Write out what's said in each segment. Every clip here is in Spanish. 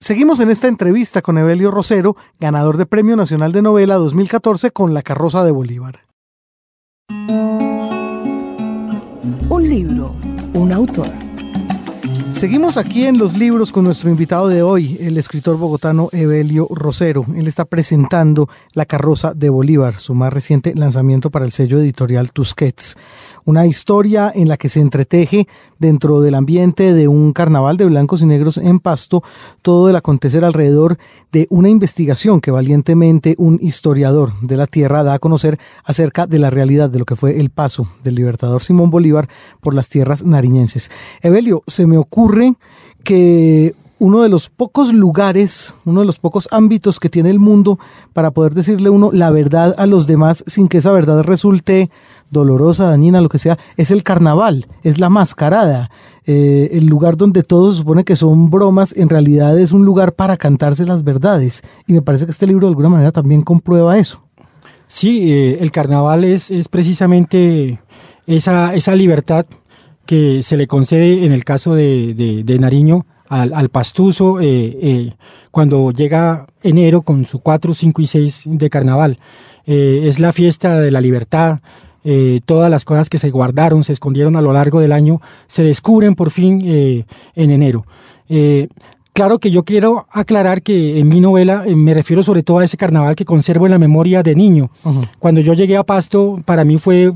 Seguimos en esta entrevista con Evelio Rosero, ganador de Premio Nacional de Novela 2014 con La Carroza de Bolívar. Un libro, un autor. Seguimos aquí en los libros con nuestro invitado de hoy, el escritor bogotano Evelio Rosero. Él está presentando La carroza de Bolívar, su más reciente lanzamiento para el sello editorial Tusquets. Una historia en la que se entreteje dentro del ambiente de un carnaval de blancos y negros en Pasto todo el acontecer alrededor de una investigación que valientemente un historiador de la tierra da a conocer acerca de la realidad de lo que fue el paso del libertador Simón Bolívar por las tierras nariñenses. Evelio, se me ocurre que uno de los pocos lugares, uno de los pocos ámbitos que tiene el mundo para poder decirle uno la verdad a los demás sin que esa verdad resulte dolorosa, dañina, lo que sea, es el carnaval, es la mascarada. Eh, el lugar donde todos se supone que son bromas, en realidad es un lugar para cantarse las verdades. Y me parece que este libro de alguna manera también comprueba eso. Sí, eh, el carnaval es, es precisamente esa, esa libertad que se le concede en el caso de, de, Nariño al, al pastuso eh, eh, cuando llega enero con su 4, 5 y 6 de carnaval. Eh, es la fiesta de la libertad, todas las cosas que se guardaron, se escondieron a lo largo del año, se descubren por fin en enero. Claro que yo quiero aclarar que en mi novela me refiero sobre todo a ese carnaval que conservo en la memoria de niño. Cuando yo llegué a Pasto, para mí fue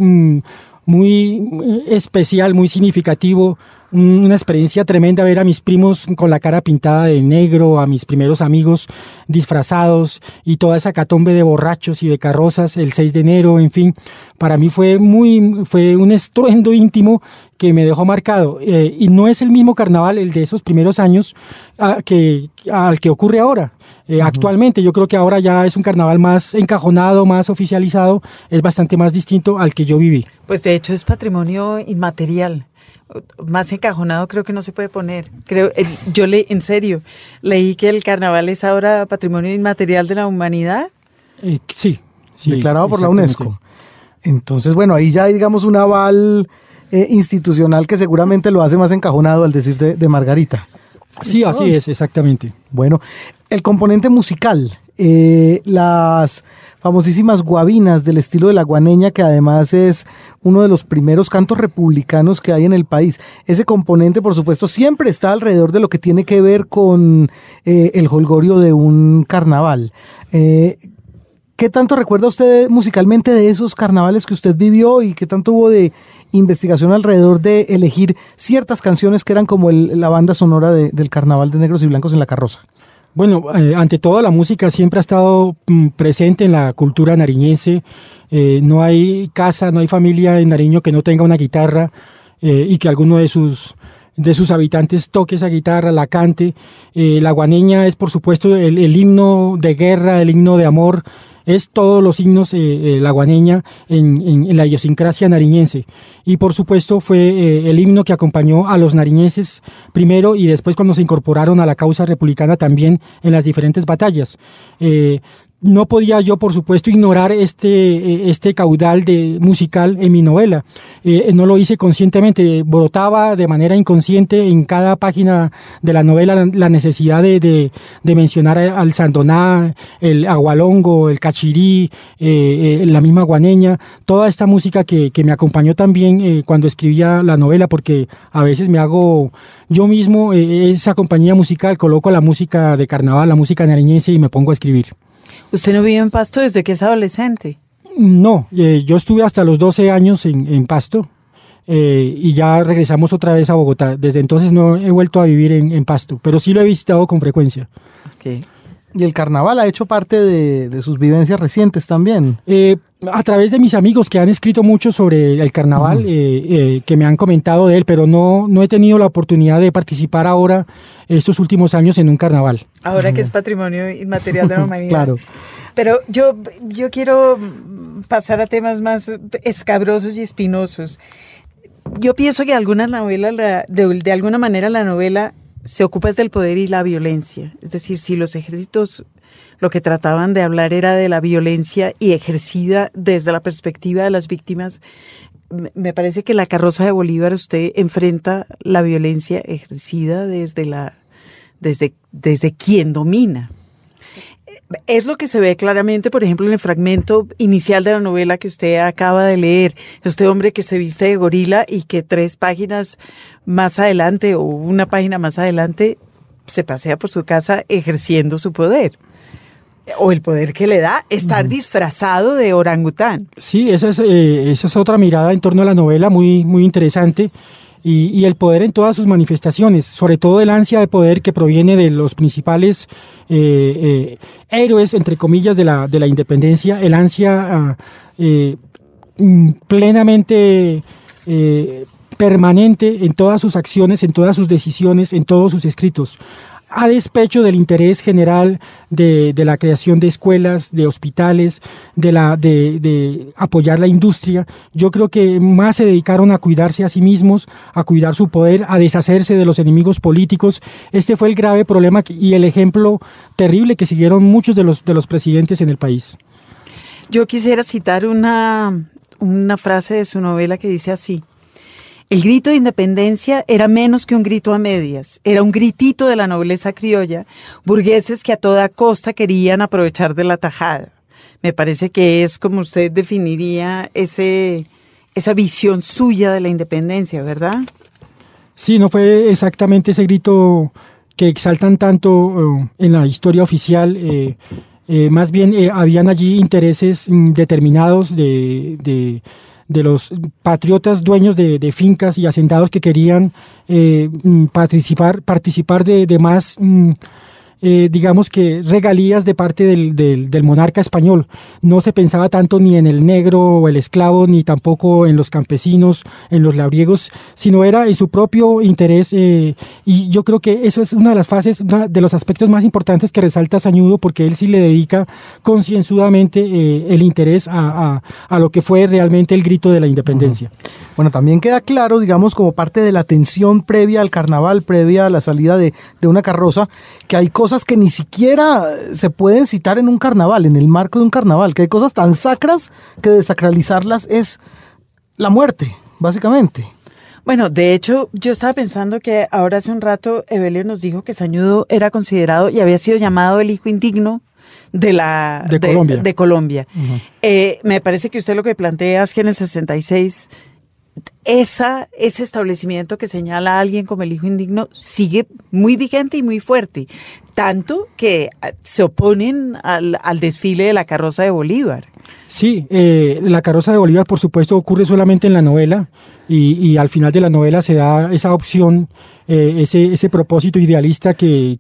muy especial, muy significativo, una experiencia tremenda ver a mis primos con la cara pintada de negro, a mis primeros amigos disfrazados y toda esa catombe de borrachos y de carrozas el 6 de enero, en fin, para mí fue muy, fue un estruendo íntimo que me dejó marcado. Eh, y no es el mismo carnaval, el de esos primeros años, que, al que ocurre ahora. Eh, actualmente yo creo que ahora ya es un carnaval más encajonado, más oficializado, es bastante más distinto al que yo viví. Pues de hecho es patrimonio inmaterial. Más encajonado creo que no se puede poner. Creo, yo le, en serio, leí que el carnaval es ahora patrimonio inmaterial de la humanidad. Eh, sí, declarado por la UNESCO. Entonces, bueno, ahí ya hay, digamos, un aval eh, institucional que seguramente lo hace más encajonado al decir de Margarita. Sí, así es, exactamente. Bueno, el componente musical, eh, las famosísimas guabinas del estilo de la guaneña, que además es uno de los primeros cantos republicanos que hay en el país. Ese componente, por supuesto, siempre está alrededor de lo que tiene que ver con eh, el holgorio de un carnaval. Eh, ¿Qué tanto recuerda usted musicalmente de esos carnavales que usted vivió y qué tanto hubo de investigación alrededor de elegir ciertas canciones que eran como la banda sonora del carnaval de negros y blancos en la carroza? Bueno, eh, ante todo la música siempre ha estado mm, presente en la cultura nariñense. Eh, no hay casa, no hay familia en Nariño que no tenga una guitarra eh, y que alguno de sus de sus habitantes toque esa guitarra, la cante. la guaneña es, por supuesto, el, himno de guerra, el himno de amor es todos los signos eh, eh, la guaneña en, la idiosincrasia nariñense. Y por supuesto fue eh, el himno que acompañó a los nariñenses primero y después cuando se incorporaron a la causa republicana también en las diferentes batallas no podía yo, por supuesto, ignorar este, eh, este caudal de musical en mi novela. Eh, no lo hice conscientemente, brotaba de manera inconsciente en cada página de la novela la, necesidad de, de, mencionar al sandoná, el agualongo, el cachirí, eh, la misma guaneña, toda esta música que, que me acompañó también cuando escribía la novela, porque a veces me hago yo mismo esa compañía musical, coloco la música de carnaval, la música nariñense y me pongo a escribir. ¿Usted no vive en Pasto desde que es adolescente? No, eh, yo estuve hasta los 12 años en, Pasto eh, y ya regresamos otra vez a Bogotá. Desde entonces no he vuelto a vivir en, Pasto, pero sí lo he visitado con frecuencia. ¿Y el carnaval ha hecho parte de, sus vivencias recientes también? Eh, a través de mis amigos que han escrito mucho sobre el carnaval, que me han comentado de él, pero no, no he tenido la oportunidad de participar ahora estos últimos años en un carnaval. Ahora que es patrimonio inmaterial de la humanidad. claro. Pero yo, yo quiero pasar a temas más escabrosos y espinosos. Yo pienso que alguna novela, de, alguna manera la novela se ocupa del poder y la violencia. Es decir, si los ejércitos lo que trataban de hablar era de la violencia y ejercida desde la perspectiva de las víctimas, me parece que la carroza de Bolívar usted enfrenta la violencia ejercida desde la desde, desde quien domina. Es lo que se ve claramente, por ejemplo, en el fragmento inicial de la novela que usted acaba de leer. Este hombre que se viste de gorila y que tres páginas más adelante o una página más adelante se pasea por su casa ejerciendo su poder. O el poder que le da estar disfrazado de orangután. Sí, esa es, eh, esa es otra mirada en torno a la novela muy, muy interesante. Y, el poder en todas sus manifestaciones, sobre todo el ansia de poder que proviene de los principales eh, eh, héroes, entre comillas, de la, de la independencia, el ansia ah, mm, plenamente permanente en todas sus acciones, en todas sus decisiones, en todos sus escritos a despecho del interés general de, la creación de escuelas, de hospitales, de, la, de, apoyar la industria. Yo creo que más se dedicaron a cuidarse a sí mismos, a cuidar su poder, a deshacerse de los enemigos políticos. Este fue el grave problema y el ejemplo terrible que siguieron muchos de los, de los presidentes en el país. Yo quisiera citar una, una frase de su novela que dice así. El grito de independencia era menos que un grito a medias, era un gritito de la nobleza criolla, burgueses que a toda costa querían aprovechar de la tajada. Me parece que es como usted definiría ese, esa visión suya de la independencia, ¿verdad? Sí, no fue exactamente ese grito que exaltan tanto eh, en la historia oficial. Eh, eh, más bien habían allí intereses mm, determinados de de los patriotas dueños de, fincas y hacendados que querían eh, mm, participar, participar de, de más mm, eh, digamos que regalías de parte del, del, monarca español. No se pensaba tanto ni en el negro o el esclavo, ni tampoco en los campesinos, en los labriegos, sino era en su propio interés. Eh, y yo creo que eso es una de las fases, de los aspectos más importantes que resalta Sañudo, porque él sí le dedica concienzudamente eh, el interés a, a, lo que fue realmente el grito de la independencia. Bueno, también queda claro, digamos, como parte de la tensión previa al carnaval, previa a la salida de, de una carroza, que hay cosas que ni siquiera se pueden citar en un carnaval, en el marco de un carnaval, que hay cosas tan sacras que desacralizarlas es la muerte, básicamente. Bueno, de hecho, yo estaba pensando que ahora hace un rato Evelio nos dijo que Sañudo era considerado y había sido llamado el hijo indigno de la de, Colombia. Eh, me parece que usted lo que plantea es que en el 66 esa, ese establecimiento que señala a alguien como el hijo indigno sigue muy vigente y muy fuerte, tanto que ah, se oponen al, desfile de la carroza de Bolívar. Sí, eh, la carroza de Bolívar por supuesto ocurre solamente en la novela y, al final de la novela se da esa opción, eh, ese, ese propósito idealista que,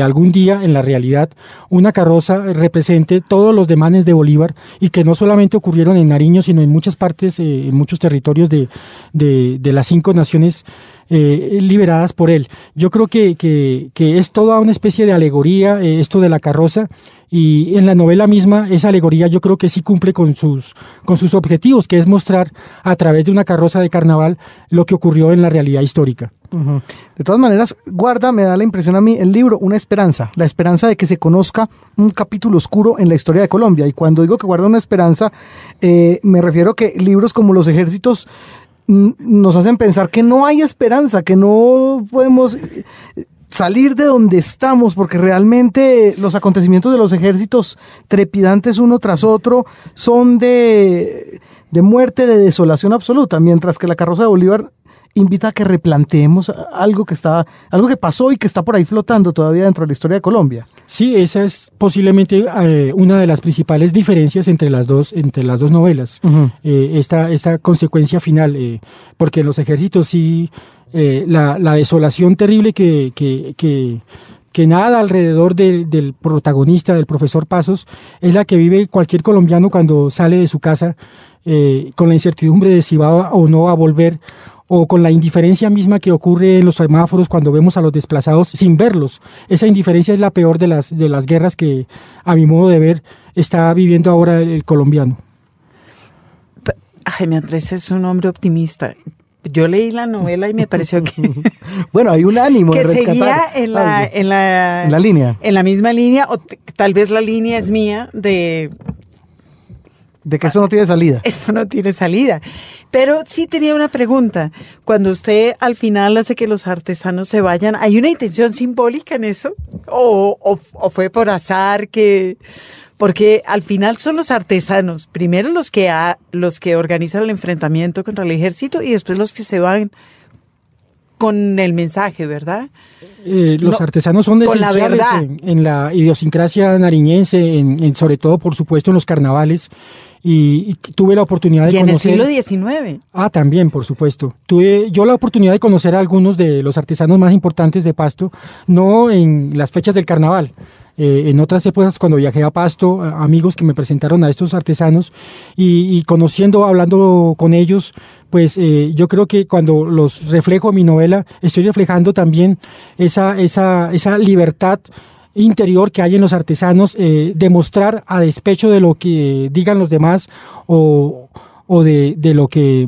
algún día en la realidad una carroza represente todos los demanes de Bolívar y que no solamente ocurrieron en Nariño, sino en muchas partes, eh, en muchos territorios de, de, las cinco naciones eh, liberadas por él. Yo creo que, es toda una especie de alegoría esto de la carroza y en la novela misma esa alegoría yo creo que sí cumple con sus, con sus objetivos, que es mostrar a través de una carroza de carnaval lo que ocurrió en la realidad histórica. De todas maneras, guarda, me da la impresión a mí el libro, una esperanza, la esperanza de que se conozca un capítulo oscuro en la historia de Colombia. Y cuando digo que guarda una esperanza, eh, me refiero que libros como Los Ejércitos nos hacen pensar que no hay esperanza, que no podemos eh, salir de donde estamos, porque realmente los acontecimientos de los ejércitos trepidantes uno tras otro son de, de muerte, de desolación absoluta, mientras que la carroza de Bolívar invita a que replanteemos algo que está, algo que pasó y que está por ahí flotando todavía dentro de la historia de Colombia. Sí, esa es posiblemente eh, una de las principales diferencias entre las dos, entre las dos novelas. Eh, esta, consecuencia final, eh, porque en los ejércitos sí la, desolación terrible que, que, nada alrededor del, del, protagonista, del profesor Pasos, es la que vive cualquier colombiano cuando sale de su casa con la incertidumbre de si va o no a volver o con la indiferencia misma que ocurre en los semáforos cuando vemos a los desplazados sin verlos. Esa indiferencia es la peor de las, de las guerras que, a mi modo de ver, está viviendo ahora el, colombiano. Jaime Andrés es un hombre optimista. Yo leí la novela y me pareció que... bueno, hay un ánimo que seguía en la, en la, en la línea. En la misma línea, o tal vez la línea es mía de De que eso no tiene salida. Esto no tiene salida. Pero sí tenía una pregunta. Cuando usted al final hace que los artesanos se vayan, ¿hay una intención simbólica en eso? ¿O, o, fue por azar que...? Porque al final son los artesanos, primero los que, los que organizan el enfrentamiento contra el ejército y después los que se van con el mensaje, ¿verdad? Eh, los artesanos son esenciales en, en, la idiosincrasia nariñense, en, sobre todo, por supuesto, en los carnavales. Y, tuve la oportunidad de conocer... en el siglo XIX. Ah, también, por supuesto. Tuve yo la oportunidad de conocer a algunos de los artesanos más importantes de Pasto, no en las fechas del carnaval, eh, en otras épocas cuando viajé a Pasto, amigos que me presentaron a estos artesanos y, conociendo, hablando con ellos, pues eh, yo creo que cuando los reflejo en mi novela, estoy reflejando también esa, esa, esa libertad interior que hay en los artesanos, eh, demostrar a despecho de lo que digan los demás o, o de, de lo que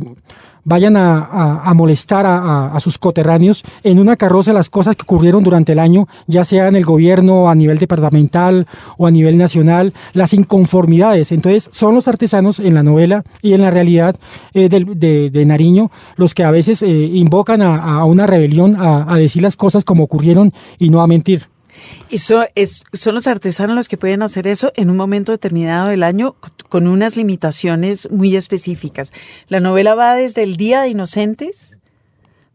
vayan a, molestar a, sus coterráneos en una carroza las cosas que ocurrieron durante el año, ya sea en el gobierno a nivel departamental o a nivel nacional, las inconformidades. Entonces son los artesanos en la novela y en la realidad eh, de, Nariño los que a veces eh, invocan a, una rebelión, a decir las cosas como ocurrieron y no a mentir. Y es, son los artesanos los que pueden hacer eso en un momento determinado del año con unas limitaciones muy específicas. La novela va desde el Día de Inocentes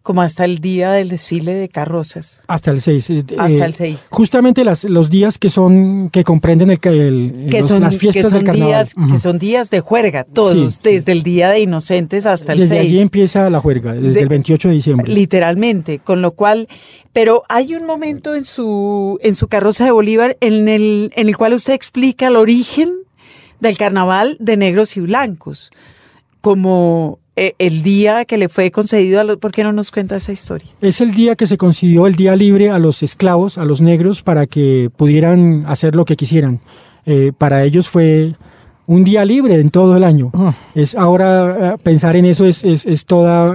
como hasta el día del desfile de carrozas. Hasta el 6. Eh, hasta el 6. Justamente las, los días que son que comprenden el, el que son, las fiestas del carnaval. Días, Que son días de juerga, todos, desde el día de inocentes hasta el 6. Desde allí empieza la juerga, desde el 28 de diciembre. Literalmente, con lo cual, pero hay un momento en su en su carroza de Bolívar en el en el cual usted explica el origen del carnaval de negros y blancos como eh, el día que le fue concedido a los... ¿Por qué no nos cuenta esa historia? Es el día que se concedió el día libre a los esclavos, a los negros, para que pudieran hacer lo que quisieran. Eh, para ellos fue un día libre en todo el año. Ah. Es ahora eh, pensar en eso es, es, es, toda,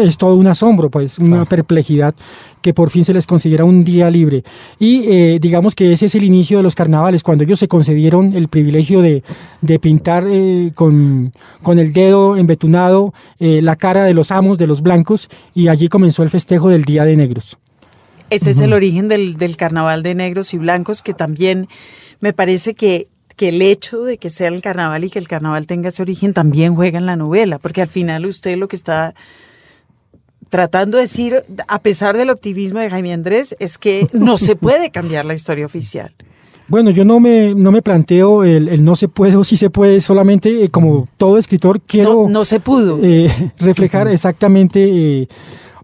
es todo un asombro, pues una perplejidad que por fin se les consiguiera un día libre. Y eh, digamos que ese es el inicio de los carnavales, cuando ellos se concedieron el privilegio de, de pintar eh, con, con, el dedo embetunado la cara de los amos, de los blancos, y allí comenzó el festejo del Día de Negros. Ese es el origen del, del carnaval de negros y blancos, que también me parece que que el hecho de que sea el carnaval y que el carnaval tenga ese origen también juega en la novela, porque al final usted lo que está tratando de decir, a pesar del optimismo de Jaime Andrés, es que no se puede cambiar la historia oficial. Bueno, yo no me, no me planteo el, no se puede o sí se puede, solamente eh, como todo escritor quiero... No, se pudo. Eh, reflejar exactamente... Eh,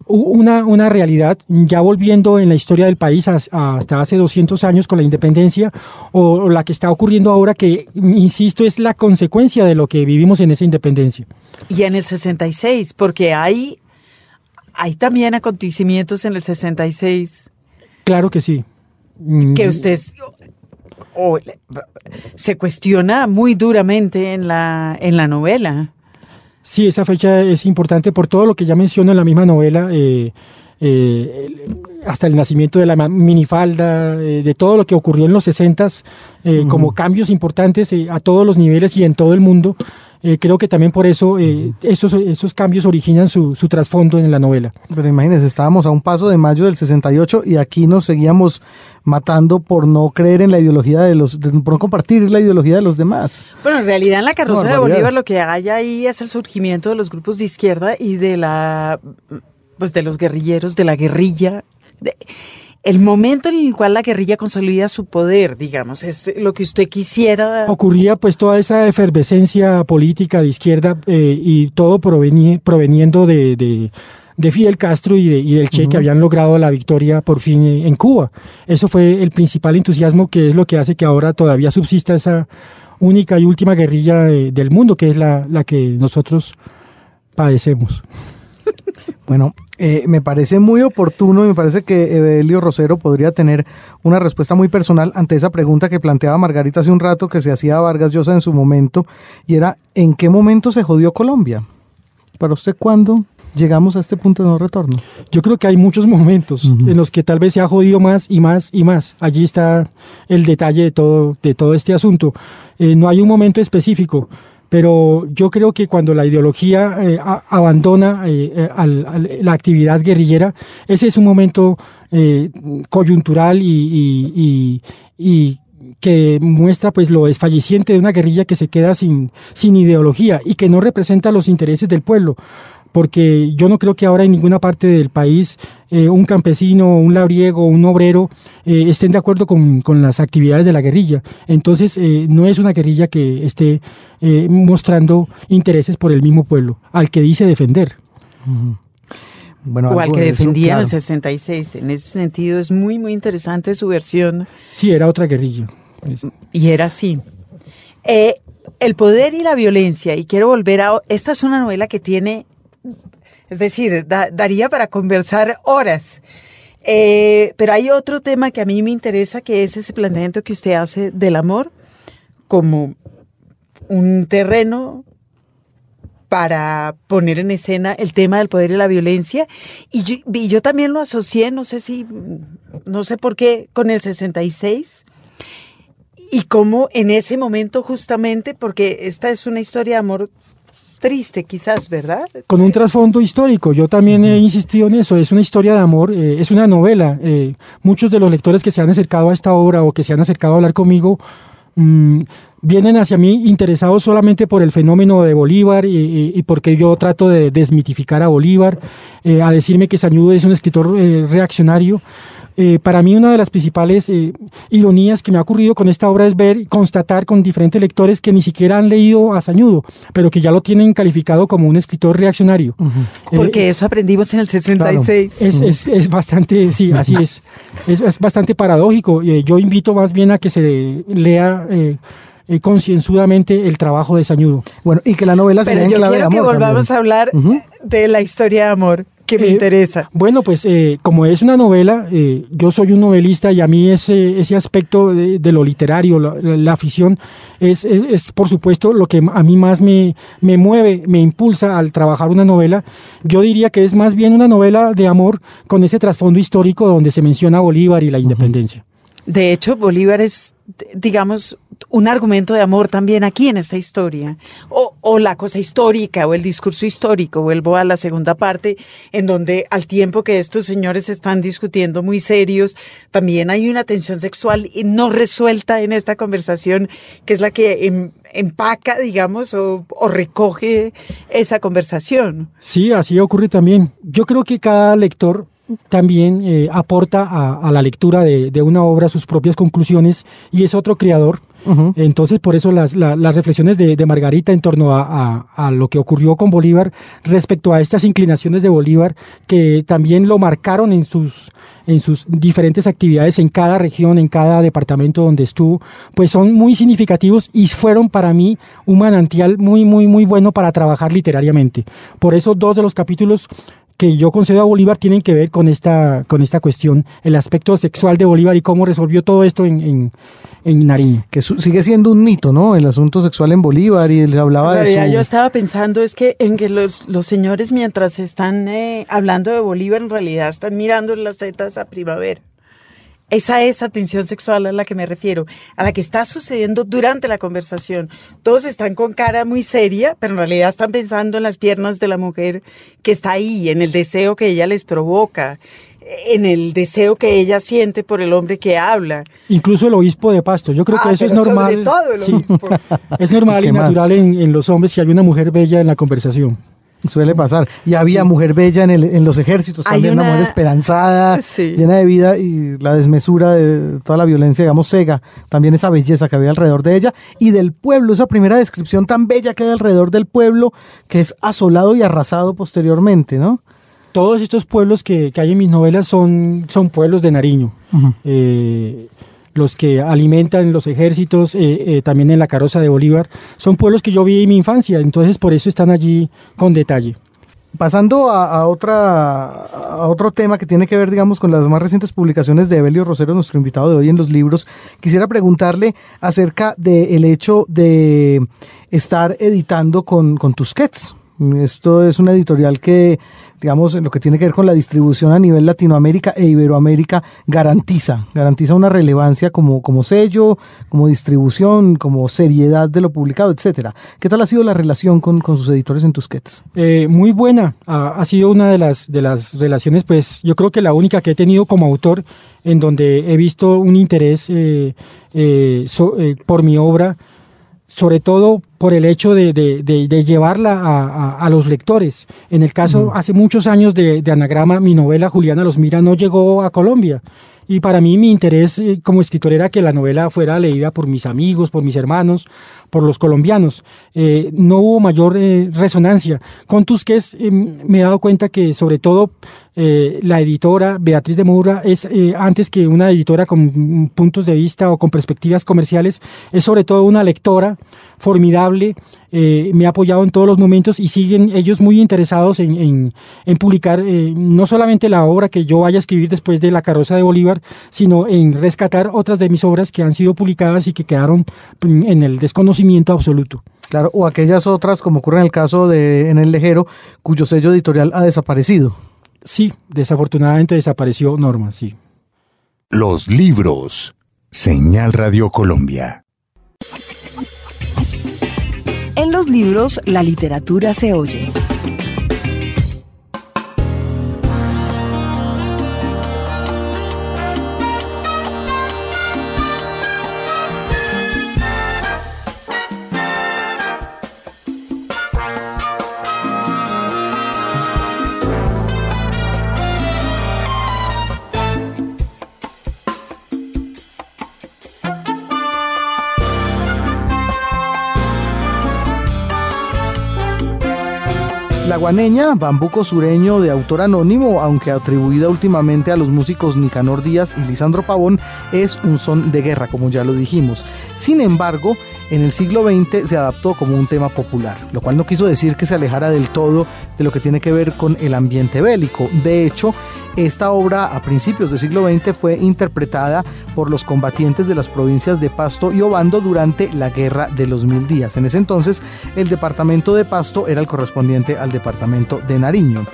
una, una realidad, ya volviendo en la historia del país hasta hace 200 años con la independencia, o, la que está ocurriendo ahora, que, insisto, es la consecuencia de lo que vivimos en esa independencia. Y en el 66, porque hay, hay también acontecimientos en el 66. Claro que sí. Que mm. usted se cuestiona muy duramente en la, en la novela. Sí, esa fecha es importante por todo lo que ya menciono en la misma novela, eh, eh, hasta el nacimiento de la minifalda, eh, de todo lo que ocurrió en los 60 como cambios importantes a todos los niveles y en todo el mundo. Eh, creo que también por eso eh, esos, cambios originan su, trasfondo en la novela. Pero imagínense, estábamos a un paso de mayo del 68 y aquí nos seguíamos matando por no creer en la ideología de los, por no compartir la ideología de los demás. Bueno, en realidad en la carroza de Bolívar lo que hay ahí es el surgimiento de los grupos de izquierda y de la, pues de los guerrilleros, de la guerrilla. De, el momento en el cual la guerrilla consolida su poder, digamos, es lo que usted quisiera. Ocurría pues toda esa efervescencia política de izquierda eh, y todo proveniendo de, Fidel Castro y, de, del Che, que habían logrado la victoria por fin en Cuba. Eso fue el principal entusiasmo que es lo que hace que ahora todavía subsista esa única y última guerrilla del mundo, que es la, la que nosotros padecemos. Bueno, eh, me parece muy oportuno y me parece que Evelio Rosero podría tener una respuesta muy personal ante esa pregunta que planteaba Margarita hace un rato que se hacía Vargas Llosa en su momento y era ¿en qué momento se jodió Colombia? Para usted, ¿cuándo llegamos a este punto de no retorno? Yo creo que hay muchos momentos en los que tal vez se ha jodido más y más y más. Allí está el detalle de todo, de todo este asunto. Eh, no hay un momento específico pero yo creo que cuando la ideología eh, abandona eh, la actividad guerrillera, ese es un momento coyuntural y, que muestra pues lo desfalleciente de una guerrilla que se queda sin, sin ideología y que no representa los intereses del pueblo porque yo no creo que ahora en ninguna parte del país eh, un campesino, un labriego, un obrero eh, estén de acuerdo con, las actividades de la guerrilla. Entonces, eh, no es una guerrilla que esté mostrando intereses por el mismo pueblo, al que dice defender. Bueno, o al que defendía en el 66. En ese sentido, es muy, muy interesante su versión. Sí, era otra guerrilla. Y era así. el poder y la violencia, y quiero volver a... Esta es una novela que tiene es decir, daría para conversar horas. Eh, pero hay otro tema que a mí me interesa, que es ese planteamiento que usted hace del amor como un terreno para poner en escena el tema del poder y la violencia. Y yo, también lo asocié, no sé si, no sé por qué, con el 66. Y cómo en ese momento justamente, porque esta es una historia de amor triste quizás, ¿verdad? Con un trasfondo histórico, yo también he insistido en eso, es una historia de amor, eh, es una novela. Eh, muchos de los lectores que se han acercado a esta obra o que se han acercado a hablar conmigo mm, vienen hacia mí interesados solamente por el fenómeno de Bolívar y, porque yo trato de desmitificar a Bolívar, eh, a decirme que Sañudo es un escritor reaccionario. Eh, para mí una de las principales eh, ironías que me ha ocurrido con esta obra es ver, constatar con diferentes lectores que ni siquiera han leído a Sañudo, pero que ya lo tienen calificado como un escritor reaccionario. Porque eh, eso aprendimos en el 66. es, es, bastante, sí, así es. Es, bastante paradójico. yo invito más bien a que se lea... concienzudamente el trabajo de Sañudo. Bueno, y que la novela se en clave de amor. que volvamos a hablar de la historia de amor que me eh, interesa. Bueno, pues eh, como es una novela, eh, yo soy un novelista y a mí ese, ese aspecto de, lo literario, la, afición, es, es, por supuesto lo que a mí más me, me mueve, me impulsa al trabajar una novela. Yo diría que es más bien una novela de amor con ese trasfondo histórico donde se menciona Bolívar y la independencia. De hecho, Bolívar es, digamos, un argumento de amor también aquí en esta historia. O, o, la cosa histórica, o el discurso histórico. Vuelvo a la segunda parte, en donde al tiempo que estos señores están discutiendo muy serios, también hay una tensión sexual no resuelta en esta conversación, que es la que em, empaca, digamos, o, o recoge esa conversación. Sí, así ocurre también. Yo creo que cada lector también eh, aporta a, la lectura de, una obra sus propias conclusiones y es otro creador. Entonces, por eso las, reflexiones de, Margarita en torno a, lo que ocurrió con Bolívar respecto a estas inclinaciones de Bolívar, que también lo marcaron en sus, en sus diferentes actividades en cada región, en cada departamento donde estuvo, pues son muy significativos y fueron para mí un manantial muy, muy, muy bueno para trabajar literariamente. Por eso dos de los capítulos que yo concedo a Bolívar tienen que ver con esta, con esta cuestión, el aspecto sexual de Bolívar y cómo resolvió todo esto en, en, Nariño. Que sigue siendo un mito, ¿no? El asunto sexual en Bolívar y él hablaba de eso. Yo estaba pensando es que en que los, los señores mientras están eh, hablando de Bolívar en realidad están mirando las tetas a primavera. Esa es atención sexual a la que me refiero, a la que está sucediendo durante la conversación. Todos están con cara muy seria, pero en realidad están pensando en las piernas de la mujer que está ahí, en el deseo que ella les provoca, en el deseo que ella siente por el hombre que habla. Incluso el obispo de Pasto. Yo creo que ah, eso es normal. todo el obispo. es normal y natural en, en los hombres si hay una mujer bella en la conversación. Suele pasar. Y había mujer bella en, el, en los ejércitos, también una, mujer esperanzada, llena de vida y la desmesura de toda la violencia, digamos, cega, también esa belleza que había alrededor de ella y del pueblo, esa primera descripción tan bella que hay alrededor del pueblo que es asolado y arrasado posteriormente, ¿no? Todos estos pueblos que, hay en mis novelas son, son pueblos de Nariño los que alimentan los ejércitos, eh, eh, también en la carroza de Bolívar, son pueblos que yo vi en mi infancia, entonces por eso están allí con detalle. Pasando a, otra, a otro tema que tiene que ver, digamos, con las más recientes publicaciones de Evelio Rosero, nuestro invitado de hoy en los libros, quisiera preguntarle acerca del hecho de estar editando con, con Tusquets. Esto es una editorial que digamos, lo que tiene que ver con la distribución a nivel Latinoamérica e Iberoamérica, garantiza, garantiza una relevancia como, como sello, como distribución, como seriedad de lo publicado, etcétera. ¿Qué tal ha sido la relación con, con sus editores en Tusquets? Eh, muy buena, ha, sido una de las, de las relaciones, pues yo creo que la única que he tenido como autor en donde he visto un interés eh, eh, eh, por mi obra, sobre todo por el hecho de, de, de, de llevarla a, a, a, los lectores. En el caso, uh -huh. hace muchos años de, Anagrama, mi novela Juliana los mira no llegó a Colombia. Y para mí mi interés eh, como escritor era que la novela fuera leída por mis amigos, por mis hermanos, por los colombianos. Eh, no hubo mayor eh, resonancia. Con Tusquets eh, me he dado cuenta que sobre todo eh, la editora Beatriz de Moura es eh, antes que una editora con puntos de vista o con perspectivas comerciales, es sobre todo una lectora formidable, eh, me ha apoyado en todos los momentos y siguen ellos muy interesados en, en, en publicar eh, no solamente la obra que yo vaya a escribir después de La carroza de Bolívar, sino en rescatar otras de mis obras que han sido publicadas y que quedaron en el desconocimiento absoluto. Claro, o aquellas otras, como ocurre en el caso de En el Lejero, cuyo sello editorial ha desaparecido. Sí, desafortunadamente desapareció Norma, sí. Los libros. Señal Radio Colombia. En los libros, la literatura se oye. Guaneña, bambuco sureño de autor anónimo, aunque atribuida últimamente a los músicos Nicanor Díaz y Lisandro Pavón, es un son de guerra, como ya lo dijimos. Sin embargo, en el siglo XX se adaptó como un tema popular, lo cual no quiso decir que se alejara del todo de lo que tiene que ver con el ambiente bélico. De hecho, esta obra a principios del siglo XX fue interpretada por los combatientes de las provincias de Pasto y Obando durante la Guerra de los Mil Días. En ese entonces, el departamento de Pasto era el correspondiente al departamento de Nariño.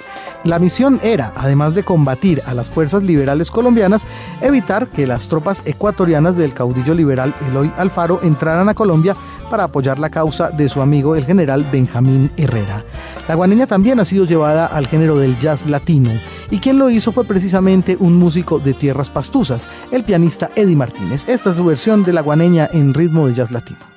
La misión era, además de combatir a las fuerzas liberales colombianas, evitar que las tropas ecuatorianas del caudillo liberal Eloy Alfaro entraran a Colombia para apoyar la causa de su amigo el general Benjamín Herrera. La guaneña también ha sido llevada al género del jazz latino, y quien lo hizo fue precisamente un músico de tierras pastuzas, el pianista Eddie Martínez. Esta es su versión de la guaneña en ritmo de jazz latino.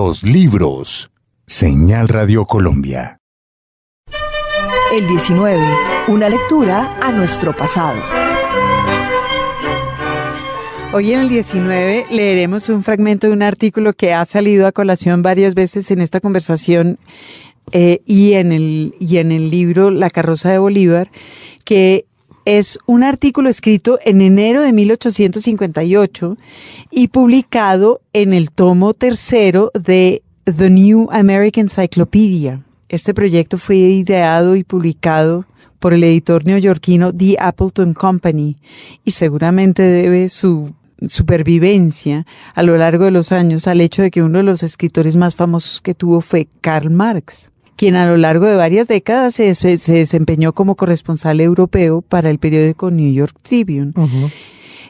Los libros. Señal Radio Colombia. El 19. Una lectura a nuestro pasado. Hoy en el 19 leeremos un fragmento de un artículo que ha salido a colación varias veces en esta conversación eh, y, en el, y en el libro La carroza de Bolívar, que es un artículo escrito en enero de 1858 y publicado en el tomo tercero de The New American Encyclopedia. Este proyecto fue ideado y publicado por el editor neoyorquino The Appleton Company y seguramente debe su supervivencia a lo largo de los años al hecho de que uno de los escritores más famosos que tuvo fue Karl Marx, quien a lo largo de varias décadas se, desempeñó como corresponsal europeo para el periódico New York Tribune.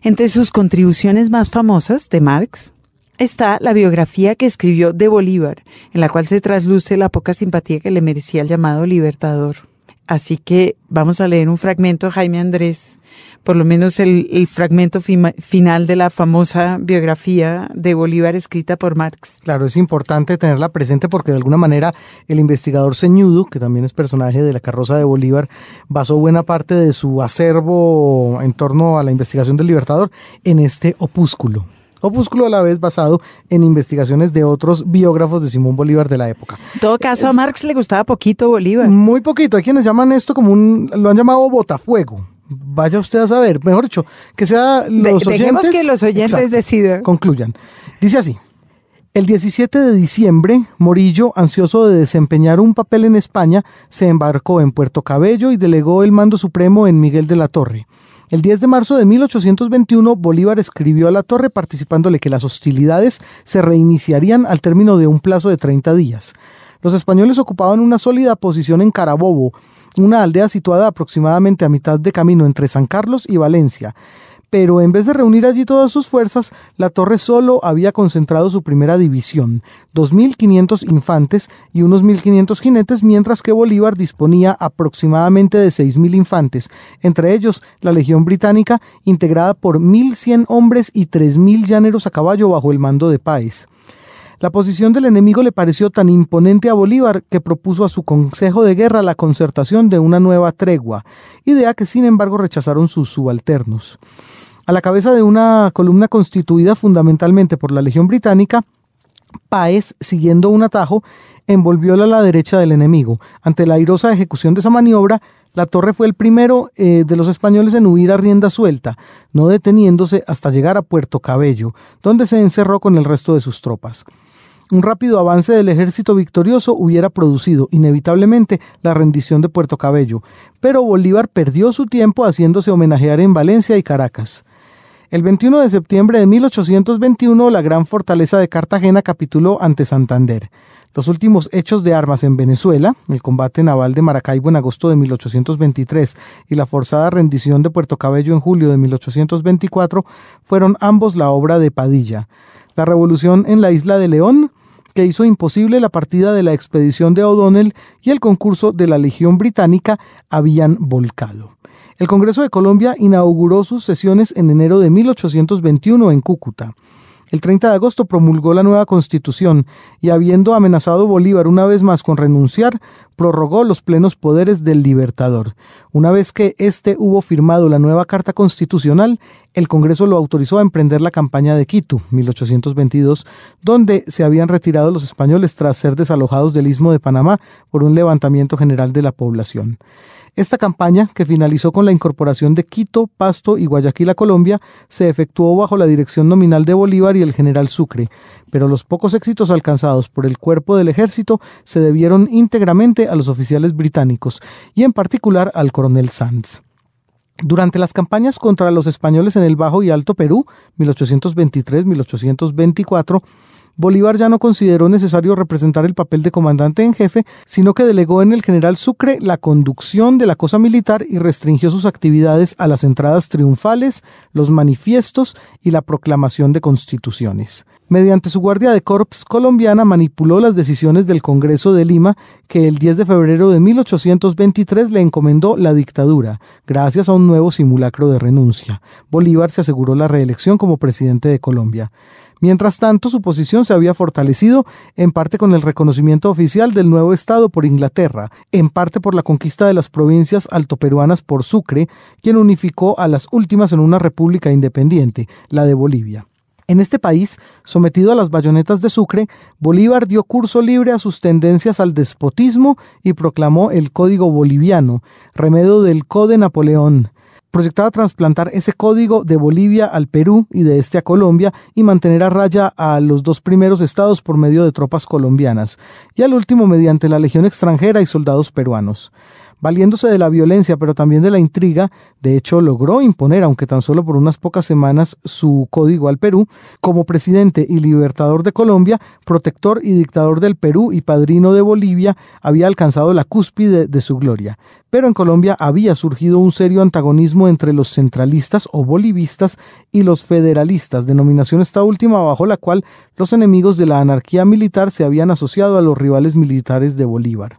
Entre sus contribuciones más famosas de Marx está la biografía que escribió de Bolívar, en la cual se trasluce la poca simpatía que le merecía el llamado Libertador. Así que vamos a leer un fragmento, Jaime Andrés, por lo menos el, fragmento final de la famosa biografía de Bolívar escrita por Marx. Claro, es importante tenerla presente porque de alguna manera el investigador Ceñudo, que también es personaje de la carroza de Bolívar, basó buena parte de su acervo en torno a la investigación del Libertador en este opúsculo opúsculo a la vez basado en investigaciones de otros biógrafos de Simón Bolívar de la época. En todo caso, a Marx le gustaba poquito Bolívar. Muy poquito. Hay quienes llaman esto como un, lo han llamado botafuego. Vaya usted a saber, mejor dicho, que sea los oyentes. Dejemos que los oyentes decidan. Concluyan. Dice así. El 17 de diciembre, Morillo, ansioso de desempeñar un papel en España, se embarcó en Puerto Cabello y delegó el mando supremo en Miguel de la Torre. El 10 de marzo de 1821, Bolívar escribió a la torre participándole que las hostilidades se reiniciarían al término de un plazo de 30 días. Los españoles ocupaban una sólida posición en Carabobo, una aldea situada aproximadamente a mitad de camino entre San Carlos y Valencia pero en vez de reunir allí todas sus fuerzas, la torre solo había concentrado su primera división, 2.500 infantes y unos 1.500 jinetes, mientras que Bolívar disponía aproximadamente de 6.000 infantes, entre ellos la Legión Británica, integrada por 1.100 hombres y 3.000 llaneros a caballo bajo el mando de Páez. La posición del enemigo le pareció tan imponente a Bolívar que propuso a su Consejo de Guerra la concertación de una nueva tregua, idea que sin embargo rechazaron sus subalternos. A la cabeza de una columna constituida fundamentalmente por la Legión Británica, Páez, siguiendo un atajo, envolvióla a la derecha del enemigo. Ante la airosa ejecución de esa maniobra, la torre fue el primero eh, de los españoles en huir a rienda suelta, no deteniéndose hasta llegar a Puerto Cabello, donde se encerró con el resto de sus tropas. Un rápido avance del ejército victorioso hubiera producido inevitablemente la rendición de Puerto Cabello, pero Bolívar perdió su tiempo haciéndose homenajear en Valencia y Caracas. El 21 de septiembre de 1821, la gran fortaleza de Cartagena capituló ante Santander. Los últimos hechos de armas en Venezuela, el combate naval de Maracaibo en agosto de 1823 y la forzada rendición de Puerto Cabello en julio de 1824, fueron ambos la obra de Padilla. La revolución en la isla de León que hizo imposible la partida de la expedición de O'Donnell y el concurso de la Legión Británica habían volcado. El Congreso de Colombia inauguró sus sesiones en enero de 1821 en Cúcuta. El 30 de agosto promulgó la nueva constitución y habiendo amenazado Bolívar una vez más con renunciar, prorrogó los plenos poderes del libertador. Una vez que éste hubo firmado la nueva Carta Constitucional, el Congreso lo autorizó a emprender la campaña de Quito, 1822, donde se habían retirado los españoles tras ser desalojados del istmo de Panamá por un levantamiento general de la población. Esta campaña, que finalizó con la incorporación de Quito, Pasto y Guayaquil a Colombia, se efectuó bajo la dirección nominal de Bolívar y el general Sucre, pero los pocos éxitos alcanzados por el cuerpo del ejército se debieron íntegramente a los oficiales británicos y en particular al coronel Sands. Durante las campañas contra los españoles en el Bajo y Alto Perú, 1823-1824, Bolívar ya no consideró necesario representar el papel de comandante en jefe, sino que delegó en el general Sucre la conducción de la cosa militar y restringió sus actividades a las entradas triunfales, los manifiestos y la proclamación de constituciones. Mediante su guardia de corps colombiana manipuló las decisiones del Congreso de Lima, que el 10 de febrero de 1823 le encomendó la dictadura, gracias a un nuevo simulacro de renuncia. Bolívar se aseguró la reelección como presidente de Colombia. Mientras tanto, su posición se había fortalecido en parte con el reconocimiento oficial del nuevo Estado por Inglaterra, en parte por la conquista de las provincias altoperuanas por Sucre, quien unificó a las últimas en una república independiente, la de Bolivia. En este país, sometido a las bayonetas de Sucre, Bolívar dio curso libre a sus tendencias al despotismo y proclamó el Código Boliviano, remedio del Code Napoleón, proyectaba trasplantar ese código de Bolivia al Perú y de este a Colombia y mantener a raya a los dos primeros estados por medio de tropas colombianas y al último mediante la legión extranjera y soldados peruanos. Valiéndose de la violencia, pero también de la intriga, de hecho logró imponer, aunque tan solo por unas pocas semanas, su código al Perú, como presidente y libertador de Colombia, protector y dictador del Perú y padrino de Bolivia, había alcanzado la cúspide de su gloria. Pero en Colombia había surgido un serio antagonismo entre los centralistas o bolivistas y los federalistas, denominación esta última bajo la cual los enemigos de la anarquía militar se habían asociado a los rivales militares de Bolívar.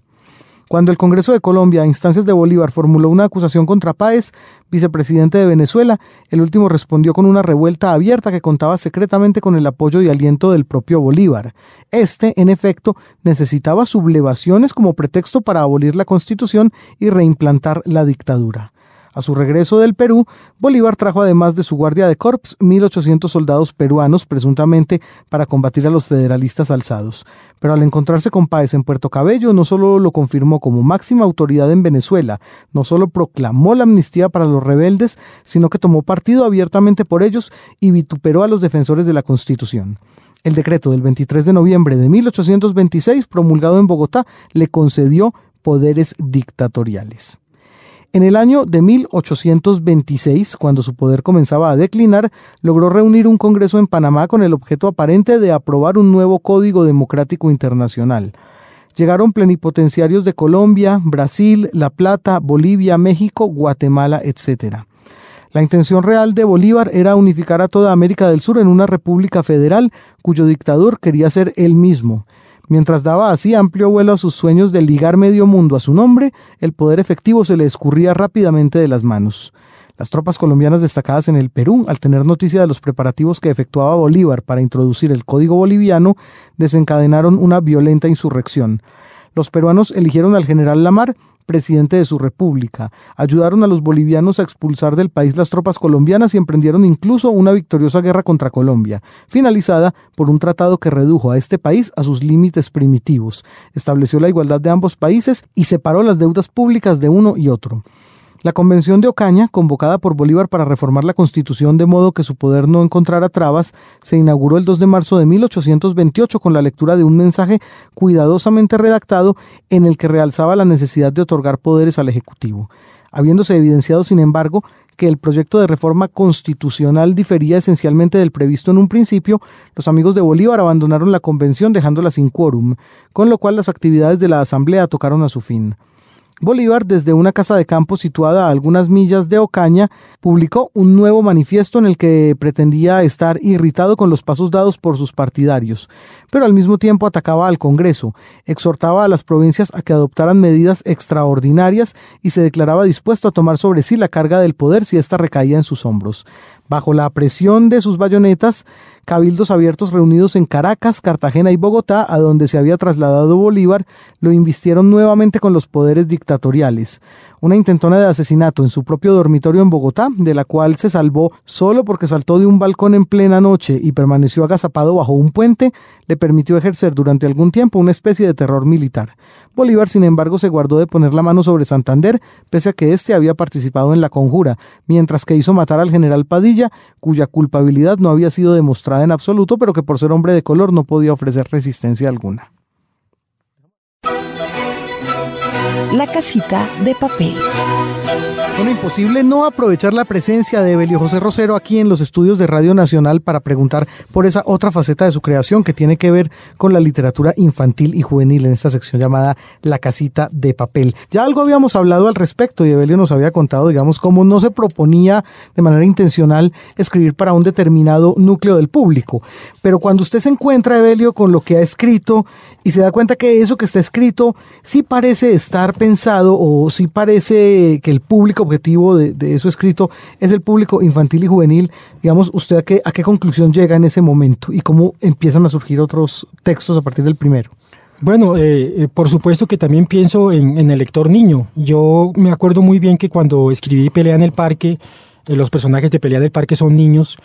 Cuando el Congreso de Colombia, a instancias de Bolívar, formuló una acusación contra Páez, vicepresidente de Venezuela, el último respondió con una revuelta abierta que contaba secretamente con el apoyo y aliento del propio Bolívar. Este, en efecto, necesitaba sublevaciones como pretexto para abolir la Constitución y reimplantar la dictadura. A su regreso del Perú, Bolívar trajo además de su guardia de corps 1.800 soldados peruanos, presuntamente para combatir a los federalistas alzados. Pero al encontrarse con Páez en Puerto Cabello, no solo lo confirmó como máxima autoridad en Venezuela, no solo proclamó la amnistía para los rebeldes, sino que tomó partido abiertamente por ellos y vituperó a los defensores de la Constitución. El decreto del 23 de noviembre de 1826, promulgado en Bogotá, le concedió poderes dictatoriales. En el año de 1826, cuando su poder comenzaba a declinar, logró reunir un Congreso en Panamá con el objeto aparente de aprobar un nuevo Código Democrático Internacional. Llegaron plenipotenciarios de Colombia, Brasil, La Plata, Bolivia, México, Guatemala, etc. La intención real de Bolívar era unificar a toda América del Sur en una república federal cuyo dictador quería ser él mismo. Mientras daba así amplio vuelo a sus sueños de ligar medio mundo a su nombre, el poder efectivo se le escurría rápidamente de las manos. Las tropas colombianas destacadas en el Perú, al tener noticia de los preparativos que efectuaba Bolívar para introducir el Código Boliviano, desencadenaron una violenta insurrección. Los peruanos eligieron al general Lamar presidente de su república. Ayudaron a los bolivianos a expulsar del país las tropas colombianas y emprendieron incluso una victoriosa guerra contra Colombia, finalizada por un tratado que redujo a este país a sus límites primitivos, estableció la igualdad de ambos países y separó las deudas públicas de uno y otro. La Convención de Ocaña, convocada por Bolívar para reformar la Constitución de modo que su poder no encontrara trabas, se inauguró el 2 de marzo de 1828 con la lectura de un mensaje cuidadosamente redactado en el que realzaba la necesidad de otorgar poderes al Ejecutivo. Habiéndose evidenciado, sin embargo, que el proyecto de reforma constitucional difería esencialmente del previsto en un principio, los amigos de Bolívar abandonaron la convención dejándola sin quórum, con lo cual las actividades de la Asamblea tocaron a su fin. Bolívar, desde una casa de campo situada a algunas millas de Ocaña, publicó un nuevo manifiesto en el que pretendía estar irritado con los pasos dados por sus partidarios, pero al mismo tiempo atacaba al Congreso, exhortaba a las provincias a que adoptaran medidas extraordinarias y se declaraba dispuesto a tomar sobre sí la carga del poder si ésta recaía en sus hombros. Bajo la presión de sus bayonetas, cabildos abiertos reunidos en Caracas, Cartagena y Bogotá, a donde se había trasladado Bolívar, lo invistieron nuevamente con los poderes dictatoriales. Una intentona de asesinato en su propio dormitorio en Bogotá, de la cual se salvó solo porque saltó de un balcón en plena noche y permaneció agazapado bajo un puente, le permitió ejercer durante algún tiempo una especie de terror militar. Bolívar, sin embargo, se guardó de poner la mano sobre Santander, pese a que éste había participado en la conjura, mientras que hizo matar al general Padilla, cuya culpabilidad no había sido demostrada en absoluto, pero que por ser hombre de color no podía ofrecer resistencia alguna. La casita de papel. Bueno, imposible no aprovechar la presencia de Evelio José Rosero aquí en los estudios de Radio Nacional para preguntar por esa otra faceta de su creación que tiene que ver con la literatura infantil y juvenil en esta sección llamada La casita de papel. Ya algo habíamos hablado al respecto y Evelio nos había contado, digamos, cómo no se proponía de manera intencional escribir para un determinado núcleo del público. Pero cuando usted se encuentra, Evelio, con lo que ha escrito y se da cuenta que eso que está escrito sí parece estar pensado o si parece que el público objetivo de, de, eso escrito es el público infantil y juvenil, digamos, ¿usted a qué, conclusión llega en ese momento y cómo empiezan a surgir otros textos a partir del primero? Bueno, eh, por supuesto que también pienso en, el lector niño. Yo me acuerdo muy bien que cuando escribí Pelea en el Parque, eh, los personajes de Pelea en el Parque son niños.